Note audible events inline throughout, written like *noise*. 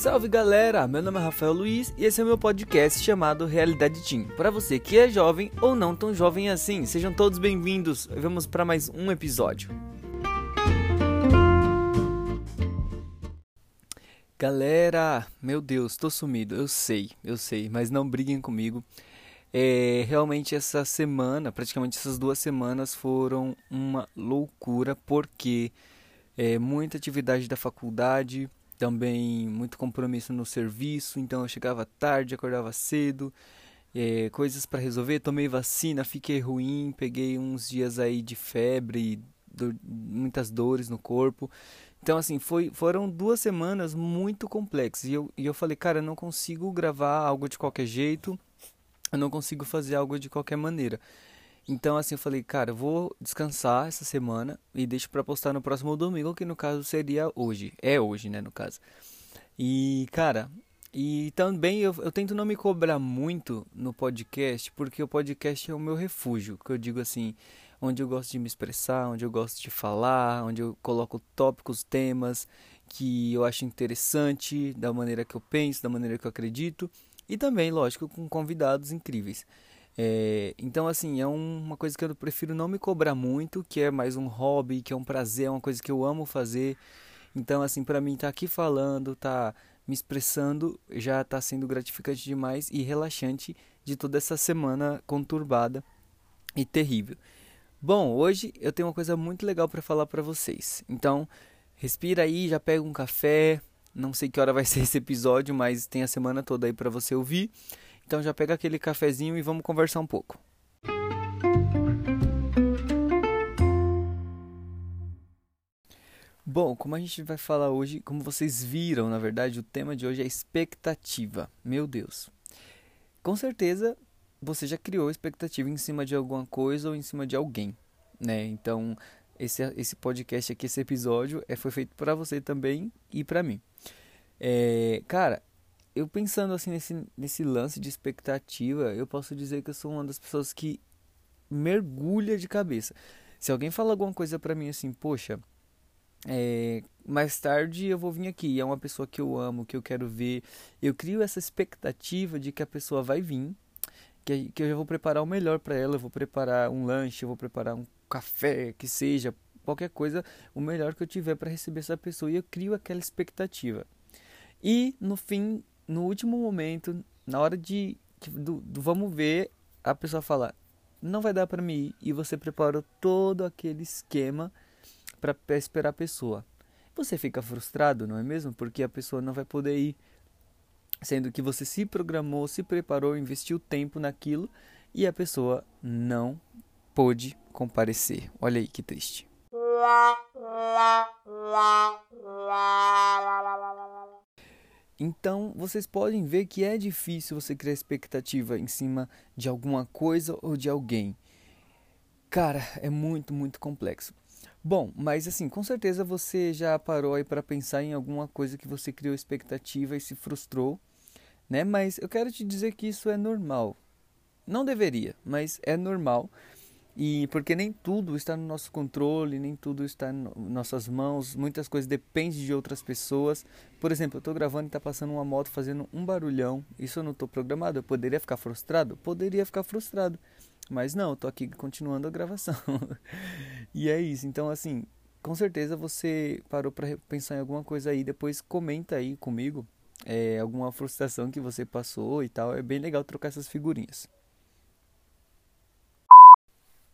Salve galera, meu nome é Rafael Luiz e esse é o meu podcast chamado Realidade Team. Para você que é jovem ou não tão jovem assim, sejam todos bem-vindos. Vamos para mais um episódio. Galera, meu Deus, tô sumido, eu sei, eu sei, mas não briguem comigo. É, realmente essa semana, praticamente essas duas semanas foram uma loucura porque é, muita atividade da faculdade, também muito compromisso no serviço, então eu chegava tarde, acordava cedo, é, coisas para resolver, tomei vacina, fiquei ruim, peguei uns dias aí de febre, do, muitas dores no corpo. Então, assim, foi, foram duas semanas muito complexas. E eu, e eu falei, cara, eu não consigo gravar algo de qualquer jeito, eu não consigo fazer algo de qualquer maneira. Então, assim, eu falei, cara, eu vou descansar essa semana e deixo para postar no próximo domingo, que no caso seria hoje. É hoje, né, no caso. E, cara, e também eu, eu tento não me cobrar muito no podcast, porque o podcast é o meu refúgio, que eu digo assim, onde eu gosto de me expressar, onde eu gosto de falar, onde eu coloco tópicos, temas que eu acho interessante, da maneira que eu penso, da maneira que eu acredito, e também, lógico, com convidados incríveis. É, então, assim, é uma coisa que eu prefiro não me cobrar muito, que é mais um hobby, que é um prazer, é uma coisa que eu amo fazer. Então, assim, para mim, estar tá aqui falando, tá me expressando, já está sendo gratificante demais e relaxante de toda essa semana conturbada e terrível. Bom, hoje eu tenho uma coisa muito legal para falar para vocês. Então, respira aí, já pega um café. Não sei que hora vai *laughs* ser esse episódio, mas tem a semana toda aí para você ouvir. Então já pega aquele cafezinho e vamos conversar um pouco. Bom, como a gente vai falar hoje, como vocês viram, na verdade, o tema de hoje é expectativa. Meu Deus. Com certeza você já criou expectativa em cima de alguma coisa ou em cima de alguém, né? Então, esse, esse podcast aqui, esse episódio, é, foi feito para você também e para mim. É, cara, eu pensando assim nesse, nesse lance de expectativa, eu posso dizer que eu sou uma das pessoas que mergulha de cabeça. Se alguém fala alguma coisa para mim assim, poxa, é, mais tarde eu vou vir aqui, é uma pessoa que eu amo, que eu quero ver, eu crio essa expectativa de que a pessoa vai vir, que, que eu já vou preparar o melhor para ela, eu vou preparar um lanche, eu vou preparar um café, que seja, qualquer coisa, o melhor que eu tiver para receber essa pessoa e eu crio aquela expectativa. E no fim no último momento, na hora de do, do vamos ver, a pessoa fala: "Não vai dar para mim ir", e você prepara todo aquele esquema para esperar a pessoa. Você fica frustrado, não é mesmo? Porque a pessoa não vai poder ir, sendo que você se programou, se preparou, investiu tempo naquilo e a pessoa não pôde comparecer. Olha aí que triste. Então, vocês podem ver que é difícil você criar expectativa em cima de alguma coisa ou de alguém. Cara, é muito, muito complexo. Bom, mas assim, com certeza você já parou aí para pensar em alguma coisa que você criou expectativa e se frustrou, né? Mas eu quero te dizer que isso é normal. Não deveria, mas é normal e porque nem tudo está no nosso controle, nem tudo está em nossas mãos, muitas coisas dependem de outras pessoas. Por exemplo, eu estou gravando e está passando uma moto fazendo um barulhão. Isso eu não estou programado. Eu poderia ficar frustrado? Poderia ficar frustrado. Mas não, estou aqui continuando a gravação. *laughs* e é isso. Então, assim, com certeza você parou para pensar em alguma coisa aí. Depois comenta aí comigo é, alguma frustração que você passou e tal. É bem legal trocar essas figurinhas.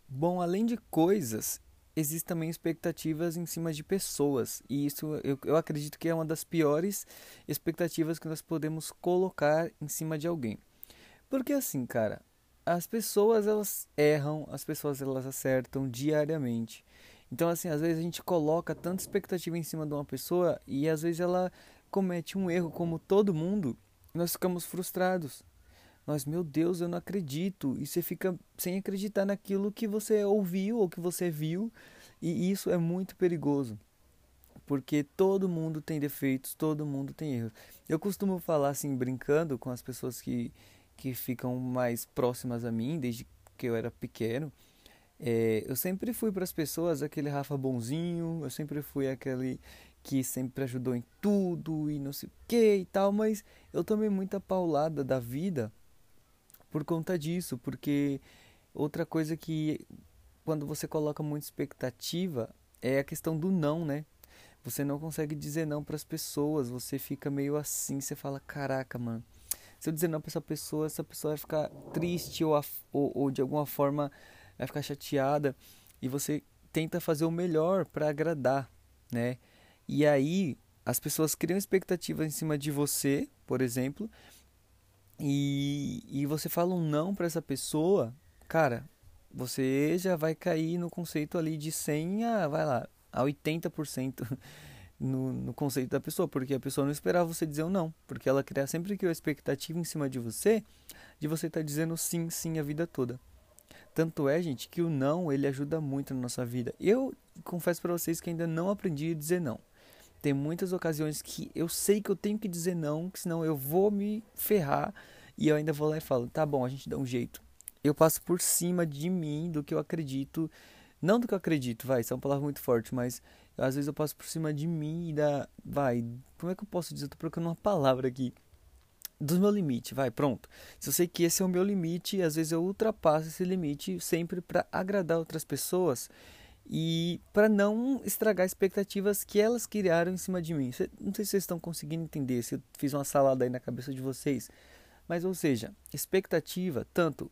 Bom, além de coisas, existem também expectativas em cima de pessoas. E isso eu, eu acredito que é uma das piores expectativas que nós podemos colocar em cima de alguém. Porque assim, cara, as pessoas elas erram, as pessoas elas acertam diariamente. Então, assim, às vezes a gente coloca tanta expectativa em cima de uma pessoa e às vezes ela comete um erro como todo mundo, nós ficamos frustrados. Nós, meu Deus, eu não acredito. E você fica sem acreditar naquilo que você ouviu ou que você viu. E isso é muito perigoso. Porque todo mundo tem defeitos, todo mundo tem erros. Eu costumo falar assim, brincando com as pessoas que, que ficam mais próximas a mim, desde que eu era pequeno, É, eu sempre fui para as pessoas aquele Rafa bonzinho, eu sempre fui aquele que sempre ajudou em tudo e não sei o que e tal, mas eu tomei muita paulada da vida por conta disso, porque outra coisa que quando você coloca muita expectativa é a questão do não, né? Você não consegue dizer não para as pessoas, você fica meio assim, você fala, caraca, mano. Se eu dizer não para essa pessoa, essa pessoa vai ficar triste ou, ou, ou de alguma forma vai ficar chateada e você tenta fazer o melhor para agradar, né? E aí as pessoas criam expectativas em cima de você, por exemplo, e, e você fala um não para essa pessoa, cara, você já vai cair no conceito ali de 100 a, vai lá, a 80% *laughs* no, no conceito da pessoa, porque a pessoa não esperava você dizer um não, porque ela cria, sempre criou expectativa em cima de você, de você estar tá dizendo sim, sim a vida toda. Tanto é, gente, que o não, ele ajuda muito na nossa vida. Eu confesso para vocês que ainda não aprendi a dizer não. Tem muitas ocasiões que eu sei que eu tenho que dizer não, que senão eu vou me ferrar e eu ainda vou lá e falo, tá bom, a gente dá um jeito. Eu passo por cima de mim do que eu acredito, não do que eu acredito, vai, isso é uma palavra muito forte, mas às vezes eu passo por cima de mim e da, vai, como é que eu posso dizer? Eu tô procurando uma palavra aqui. Do meu limite, vai, pronto. Se eu sei que esse é o meu limite, às vezes eu ultrapasso esse limite sempre para agradar outras pessoas e para não estragar expectativas que elas criaram em cima de mim. Não sei se vocês estão conseguindo entender, se eu fiz uma salada aí na cabeça de vocês. Mas, ou seja, expectativa, tanto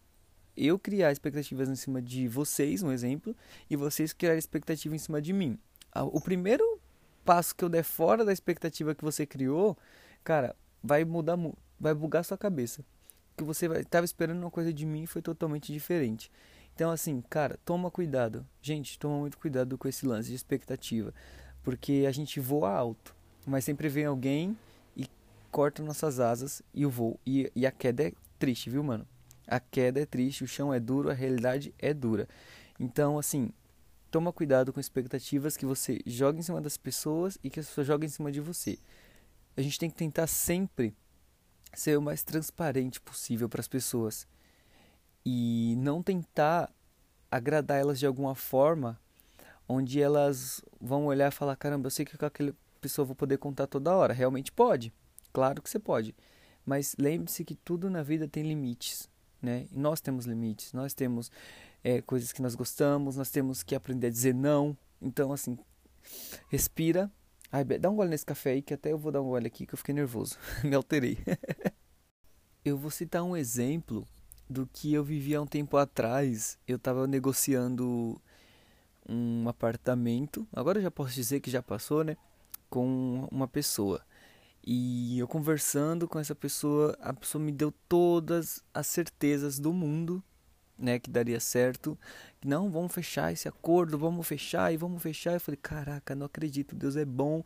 eu criar expectativas em cima de vocês, um exemplo, e vocês criar expectativa em cima de mim. O primeiro passo que eu der fora da expectativa que você criou, cara, vai mudar, vai bugar sua cabeça. Que você estava esperando uma coisa de mim e foi totalmente diferente. Então, assim, cara, toma cuidado. Gente, toma muito cuidado com esse lance de expectativa. Porque a gente voa alto, mas sempre vem alguém e corta nossas asas e o voo. E, e a queda é triste, viu, mano? A queda é triste, o chão é duro, a realidade é dura. Então, assim, toma cuidado com expectativas que você joga em cima das pessoas e que as pessoas jogam em cima de você. A gente tem que tentar sempre ser o mais transparente possível para as pessoas e não tentar agradar elas de alguma forma onde elas vão olhar e falar: caramba, eu sei que com aquela pessoa vou poder contar toda hora. Realmente pode, claro que você pode, mas lembre-se que tudo na vida tem limites, né? E nós temos limites, nós temos é, coisas que nós gostamos, nós temos que aprender a dizer não. Então, assim, respira. Ai, dá um gole nesse café aí, que até eu vou dar um gole aqui, que eu fiquei nervoso. *laughs* Me alterei. *laughs* eu vou citar um exemplo do que eu vivia um tempo atrás. Eu estava negociando um apartamento, agora eu já posso dizer que já passou, né? Com uma pessoa. E eu conversando com essa pessoa, a pessoa me deu todas as certezas do mundo, né, que daria certo. Não, vamos fechar esse acordo, vamos fechar e vamos fechar. Eu falei, caraca, não acredito, Deus é bom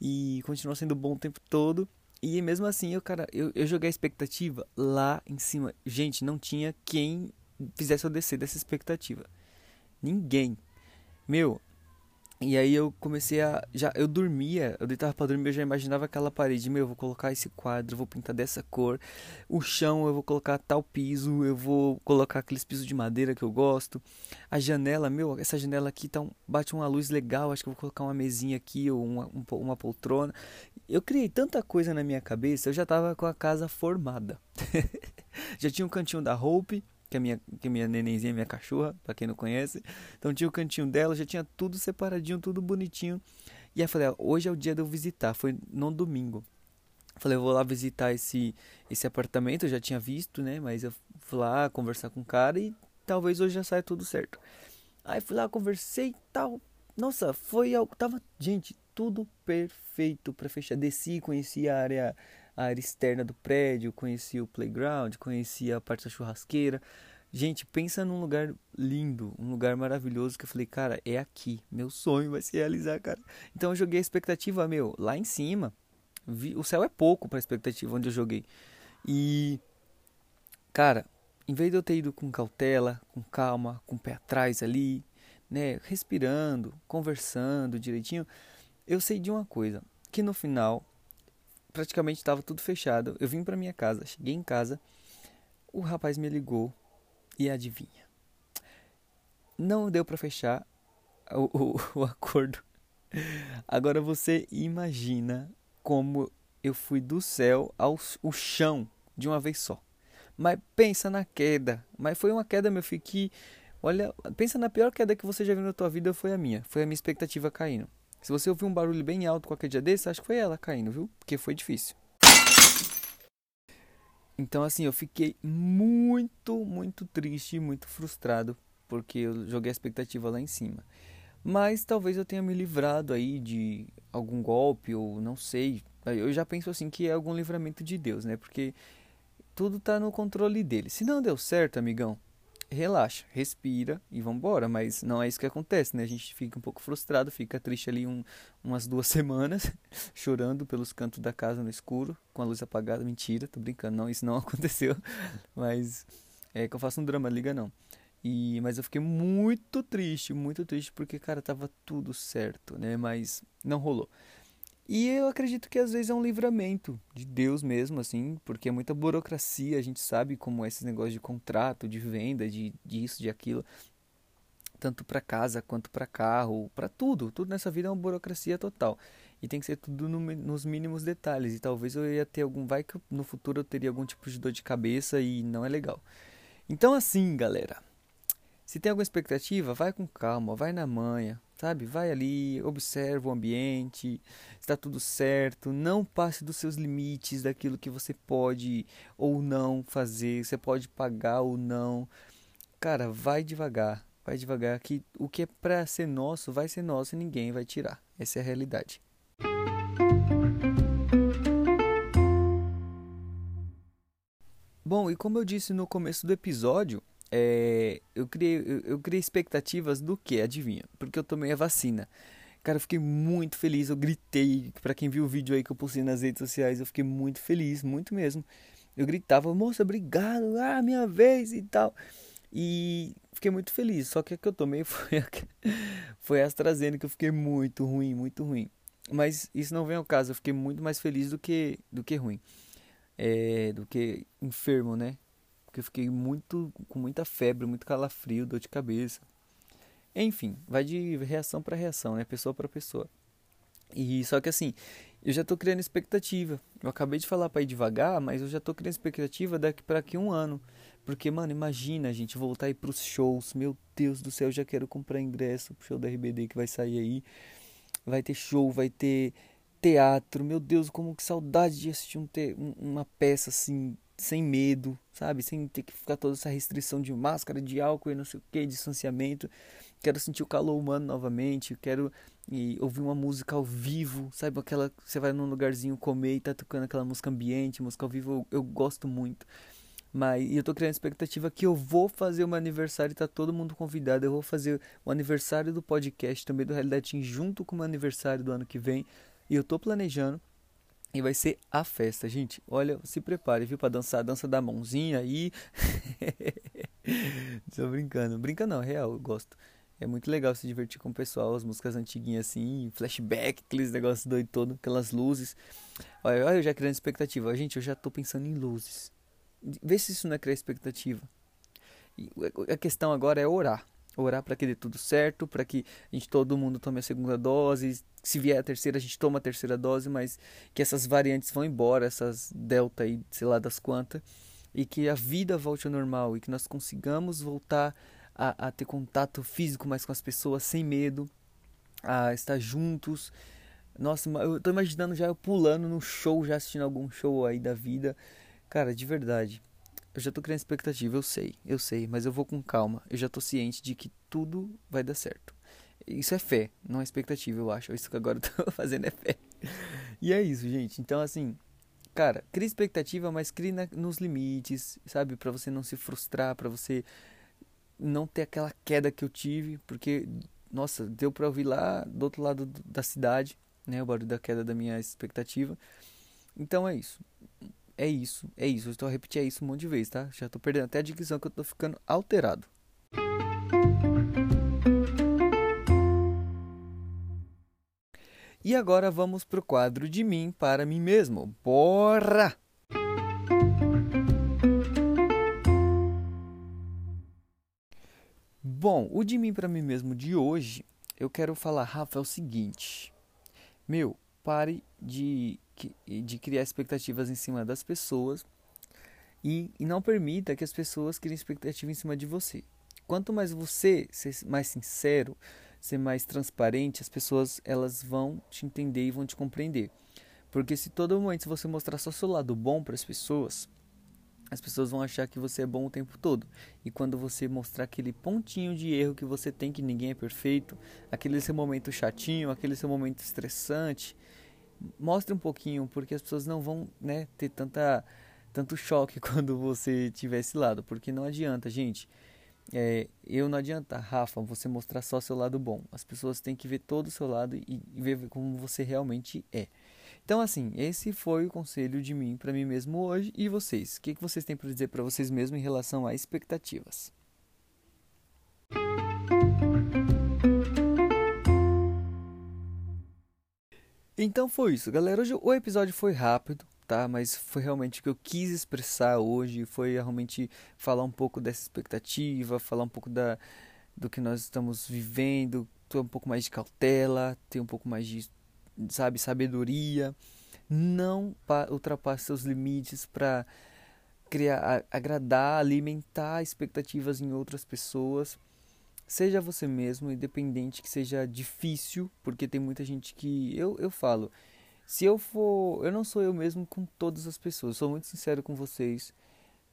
e continua sendo bom o tempo todo. E mesmo assim, eu, cara, eu, eu joguei a expectativa lá em cima. Gente, não tinha quem fizesse eu descer dessa expectativa. Ninguém. Meu, e aí eu comecei a. Já, eu dormia, eu deitava pra dormir, eu já imaginava aquela parede. Meu, eu vou colocar esse quadro, vou pintar dessa cor. O chão eu vou colocar tal piso, eu vou colocar aqueles pisos de madeira que eu gosto. A janela, meu, essa janela aqui tá um, bate uma luz legal. Acho que eu vou colocar uma mesinha aqui ou uma, uma poltrona. Eu criei tanta coisa na minha cabeça, eu já tava com a casa formada. *laughs* já tinha um cantinho da Hope que é minha, que é minha nenenzinha, minha cachorra, para quem não conhece. Então tinha o cantinho dela, já tinha tudo separadinho, tudo bonitinho. E aí eu falei, ah, hoje é o dia de eu visitar, foi no domingo. Falei, eu vou lá visitar esse, esse apartamento, eu já tinha visto, né? Mas eu fui lá conversar com o cara e talvez hoje já saia tudo certo. Aí fui lá, conversei e tal. Nossa, foi algo. Tava, gente, tudo perfeito para fechar. Desci, conheci a área a área externa do prédio, conheci o playground, conheci a parte da churrasqueira. Gente, pensa num lugar lindo, um lugar maravilhoso que eu falei, cara, é aqui, meu sonho vai se realizar, cara. Então eu joguei a expectativa, meu, lá em cima. Vi, o céu é pouco para expectativa onde eu joguei. E cara, em vez de eu ter ido com cautela, com calma, com o pé atrás ali, né, respirando, conversando direitinho, eu sei de uma coisa, que no final praticamente estava tudo fechado. Eu vim para minha casa, cheguei em casa, o rapaz me ligou e adivinha. não deu para fechar o, o, *laughs* o acordo. Agora você imagina como eu fui do céu ao o chão de uma vez só. Mas pensa na queda. Mas foi uma queda, meu filho, que. Olha, pensa na pior queda que você já viu na tua vida foi a minha. Foi a minha expectativa caindo. Se você ouvir um barulho bem alto qualquer dia desse, acho que foi ela caindo, viu? Porque foi difícil. Então, assim, eu fiquei muito, muito triste, muito frustrado, porque eu joguei a expectativa lá em cima. Mas talvez eu tenha me livrado aí de algum golpe, ou não sei. Eu já penso assim que é algum livramento de Deus, né? Porque tudo tá no controle dele. Se não deu certo, amigão, relaxa, respira e vambora. Mas não é isso que acontece, né? A gente fica um pouco frustrado, fica triste ali um, umas duas *laughs* semanas, chorando pelos cantos da casa no escuro, com a luz apagada. Mentira, tô brincando, não, isso não *laughs* aconteceu. Mas é que eu faço um drama, liga não. E, mas eu fiquei muito triste, muito triste, porque, cara, tava tudo certo, né? Mas não rolou. E eu acredito que às vezes é um livramento de Deus mesmo, assim, porque é muita burocracia, a gente sabe como é esse negócio de contrato, de venda, de disso, de aquilo, tanto para casa quanto para carro, para tudo, tudo nessa vida é uma burocracia total. E tem que ser tudo no, nos mínimos detalhes, e talvez eu ia ter algum, vai que no futuro eu teria algum tipo de dor de cabeça e não é legal. Então assim, galera, se tem alguma expectativa, vai com calma, vai na manha, sabe? Vai ali, observa o ambiente, está tudo certo, não passe dos seus limites, daquilo que você pode ou não fazer, você pode pagar ou não. Cara, vai devagar, vai devagar que o que é para ser nosso vai ser nosso e ninguém vai tirar. Essa é a realidade. Bom, e como eu disse no começo do episódio, é, eu, criei, eu, criei expectativas do que? Adivinha? Porque eu tomei a vacina. Cara, eu fiquei muito feliz. Eu gritei. Para quem viu o vídeo aí que eu postei nas redes sociais, eu fiquei muito feliz, muito mesmo. Eu gritava, moça, obrigado, ah, minha vez e tal. E fiquei muito feliz. Só que a que eu tomei *laughs* foi a, foi a AstraZeneca. Eu fiquei muito ruim, muito ruim. Mas isso não vem ao caso. Eu fiquei muito mais feliz do que, do que ruim. É, do que enfermo, né? Porque eu fiquei muito com muita febre, muito calafrio, dor de cabeça. Enfim, vai de reação para reação, né? Pessoa para pessoa. E só que assim, eu já tô criando expectativa. Eu acabei de falar para ir devagar, mas eu já tô criando expectativa daqui para aqui um ano. Porque, mano, imagina a gente voltar aí pros shows. Meu Deus do céu, eu já quero comprar ingresso pro show da RBD que vai sair aí. Vai ter show, vai ter teatro. Meu Deus, como que saudade de assistir um te uma peça assim sem medo, sabe? Sem ter que ficar toda essa restrição de máscara, de álcool e não sei o que, distanciamento. Quero sentir o calor humano novamente, quero e, ouvir uma música ao vivo, sabe? Aquela você vai num lugarzinho comer e tá tocando aquela música ambiente, música ao vivo, eu, eu gosto muito. Mas e eu tô criando a expectativa que eu vou fazer o aniversário, tá todo mundo convidado. Eu vou fazer o aniversário do podcast também do Realidade Team junto com o meu aniversário do ano que vem. E eu tô planejando e vai ser a festa, gente. Olha, se prepare, viu, para dançar a dança da mãozinha aí. *laughs* Tô brincando. Brinca não, é real, eu gosto. É muito legal se divertir com o pessoal, as músicas antiguinhas assim, flashback, aqueles negócios doido todo, aquelas luzes. Olha, olha eu já criando expectativa. Gente, eu já tô pensando em luzes. Vê se isso não é criar expectativa. E a questão agora é orar orar para que dê tudo certo, para que a gente todo mundo tome a segunda dose, se vier a terceira a gente toma a terceira dose, mas que essas variantes vão embora, essas delta aí, sei lá das quantas, e que a vida volte ao normal e que nós consigamos voltar a, a ter contato físico mais com as pessoas sem medo, a estar juntos. Nossa, eu tô imaginando já eu pulando no show, já assistindo algum show aí da vida. Cara, de verdade eu já tô criando expectativa, eu sei, eu sei, mas eu vou com calma. Eu já tô ciente de que tudo vai dar certo. Isso é fé, não é expectativa, eu acho. Isso que agora *laughs* eu tô fazendo é fé. E é isso, gente. Então, assim, cara, crie expectativa, mas crie na, nos limites, sabe? para você não se frustrar, para você não ter aquela queda que eu tive, porque, nossa, deu pra ouvir lá do outro lado da cidade, né? O barulho da queda da minha expectativa. Então é isso é isso, é isso. Eu estou a repetir isso um monte de vezes, tá? Já estou perdendo até a dicção que eu estou ficando alterado. E agora vamos pro quadro de mim para mim mesmo. Bora! Bom, o de mim para mim mesmo de hoje, eu quero falar, Rafa, é o seguinte. Meu, pare de, de criar expectativas em cima das pessoas e, e não permita que as pessoas criem expectativa em cima de você. Quanto mais você ser mais sincero, ser mais transparente, as pessoas elas vão te entender e vão te compreender. Porque se todo momento você mostrar só seu lado bom para as pessoas, as pessoas vão achar que você é bom o tempo todo. E quando você mostrar aquele pontinho de erro que você tem, que ninguém é perfeito, aquele seu momento chatinho, aquele seu momento estressante, mostre um pouquinho, porque as pessoas não vão né, ter tanta, tanto choque *laughs* quando você tiver esse lado. Porque não adianta, gente. É, eu não adianta, Rafa, você mostrar só seu lado bom. As pessoas têm que ver todo o seu lado e, ver como você realmente é. Então, assim, esse foi o conselho de mim para mim mesmo hoje. E vocês? O que, que vocês têm para dizer para vocês mesmos em relação a expectativas? Então foi isso, galera. Hoje o episódio foi rápido, tá? Mas foi realmente o que eu quis expressar hoje. Foi realmente falar um pouco dessa expectativa, falar um pouco da, do que nós estamos vivendo, ter um pouco mais de cautela, ter um pouco mais de sabe, sabedoria. Não ultrapasse seus limites para criar, agradar, alimentar expectativas em outras pessoas. Seja você mesmo, independente que seja difícil, porque tem muita gente que eu, eu falo, se eu for, eu não sou eu mesmo com todas as pessoas. Sou muito sincero com vocês,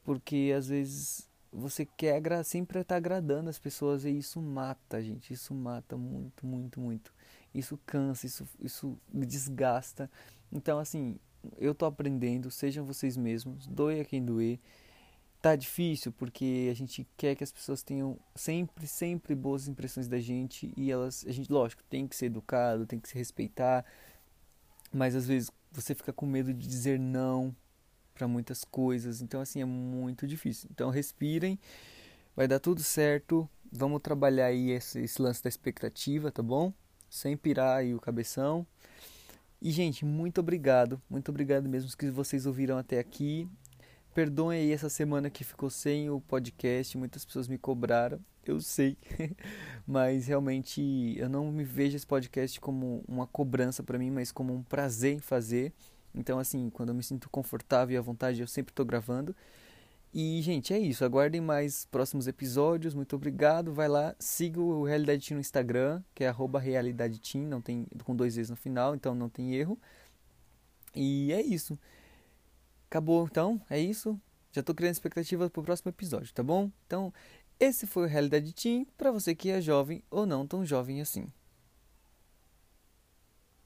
porque às vezes você quer sempre estar tá agradando as pessoas e isso mata, gente. Isso mata muito, muito, muito isso cansa, isso, isso desgasta. Então, assim, eu tô aprendendo, sejam vocês mesmos, doe a quem doer. Tá difícil porque a gente quer que as pessoas tenham sempre, sempre boas impressões da gente e elas, a gente, lógico, tem que ser educado, tem que se respeitar, mas às vezes você fica com medo de dizer não para muitas coisas, então assim é muito difícil. Então respirem, vai dar tudo certo, vamos trabalhar aí esse, esse lance da expectativa, tá bom? sem pirar aí o cabeção. E, gente, muito obrigado. Muito obrigado mesmo que vocês ouviram até aqui. Perdoem aí essa semana que ficou sem o podcast. Muitas pessoas me cobraram, eu sei. *laughs* mas realmente eu não me vejo esse podcast como uma cobrança para mim, mas como um prazer em fazer. Então, assim, quando eu me sinto confortável e à vontade, eu sempre estou gravando. E, gente, é isso. Aguardem mais próximos episódios. Muito obrigado. Vai lá, siga o Realidade Team no Instagram, que é Realidade Team, não tem, com dois vezes no final, então não tem erro. E é isso. Acabou, então. É isso. Já estou criando expectativas para o próximo episódio, tá bom? Então, esse foi o Realidade Team para você que é jovem ou não tão jovem assim.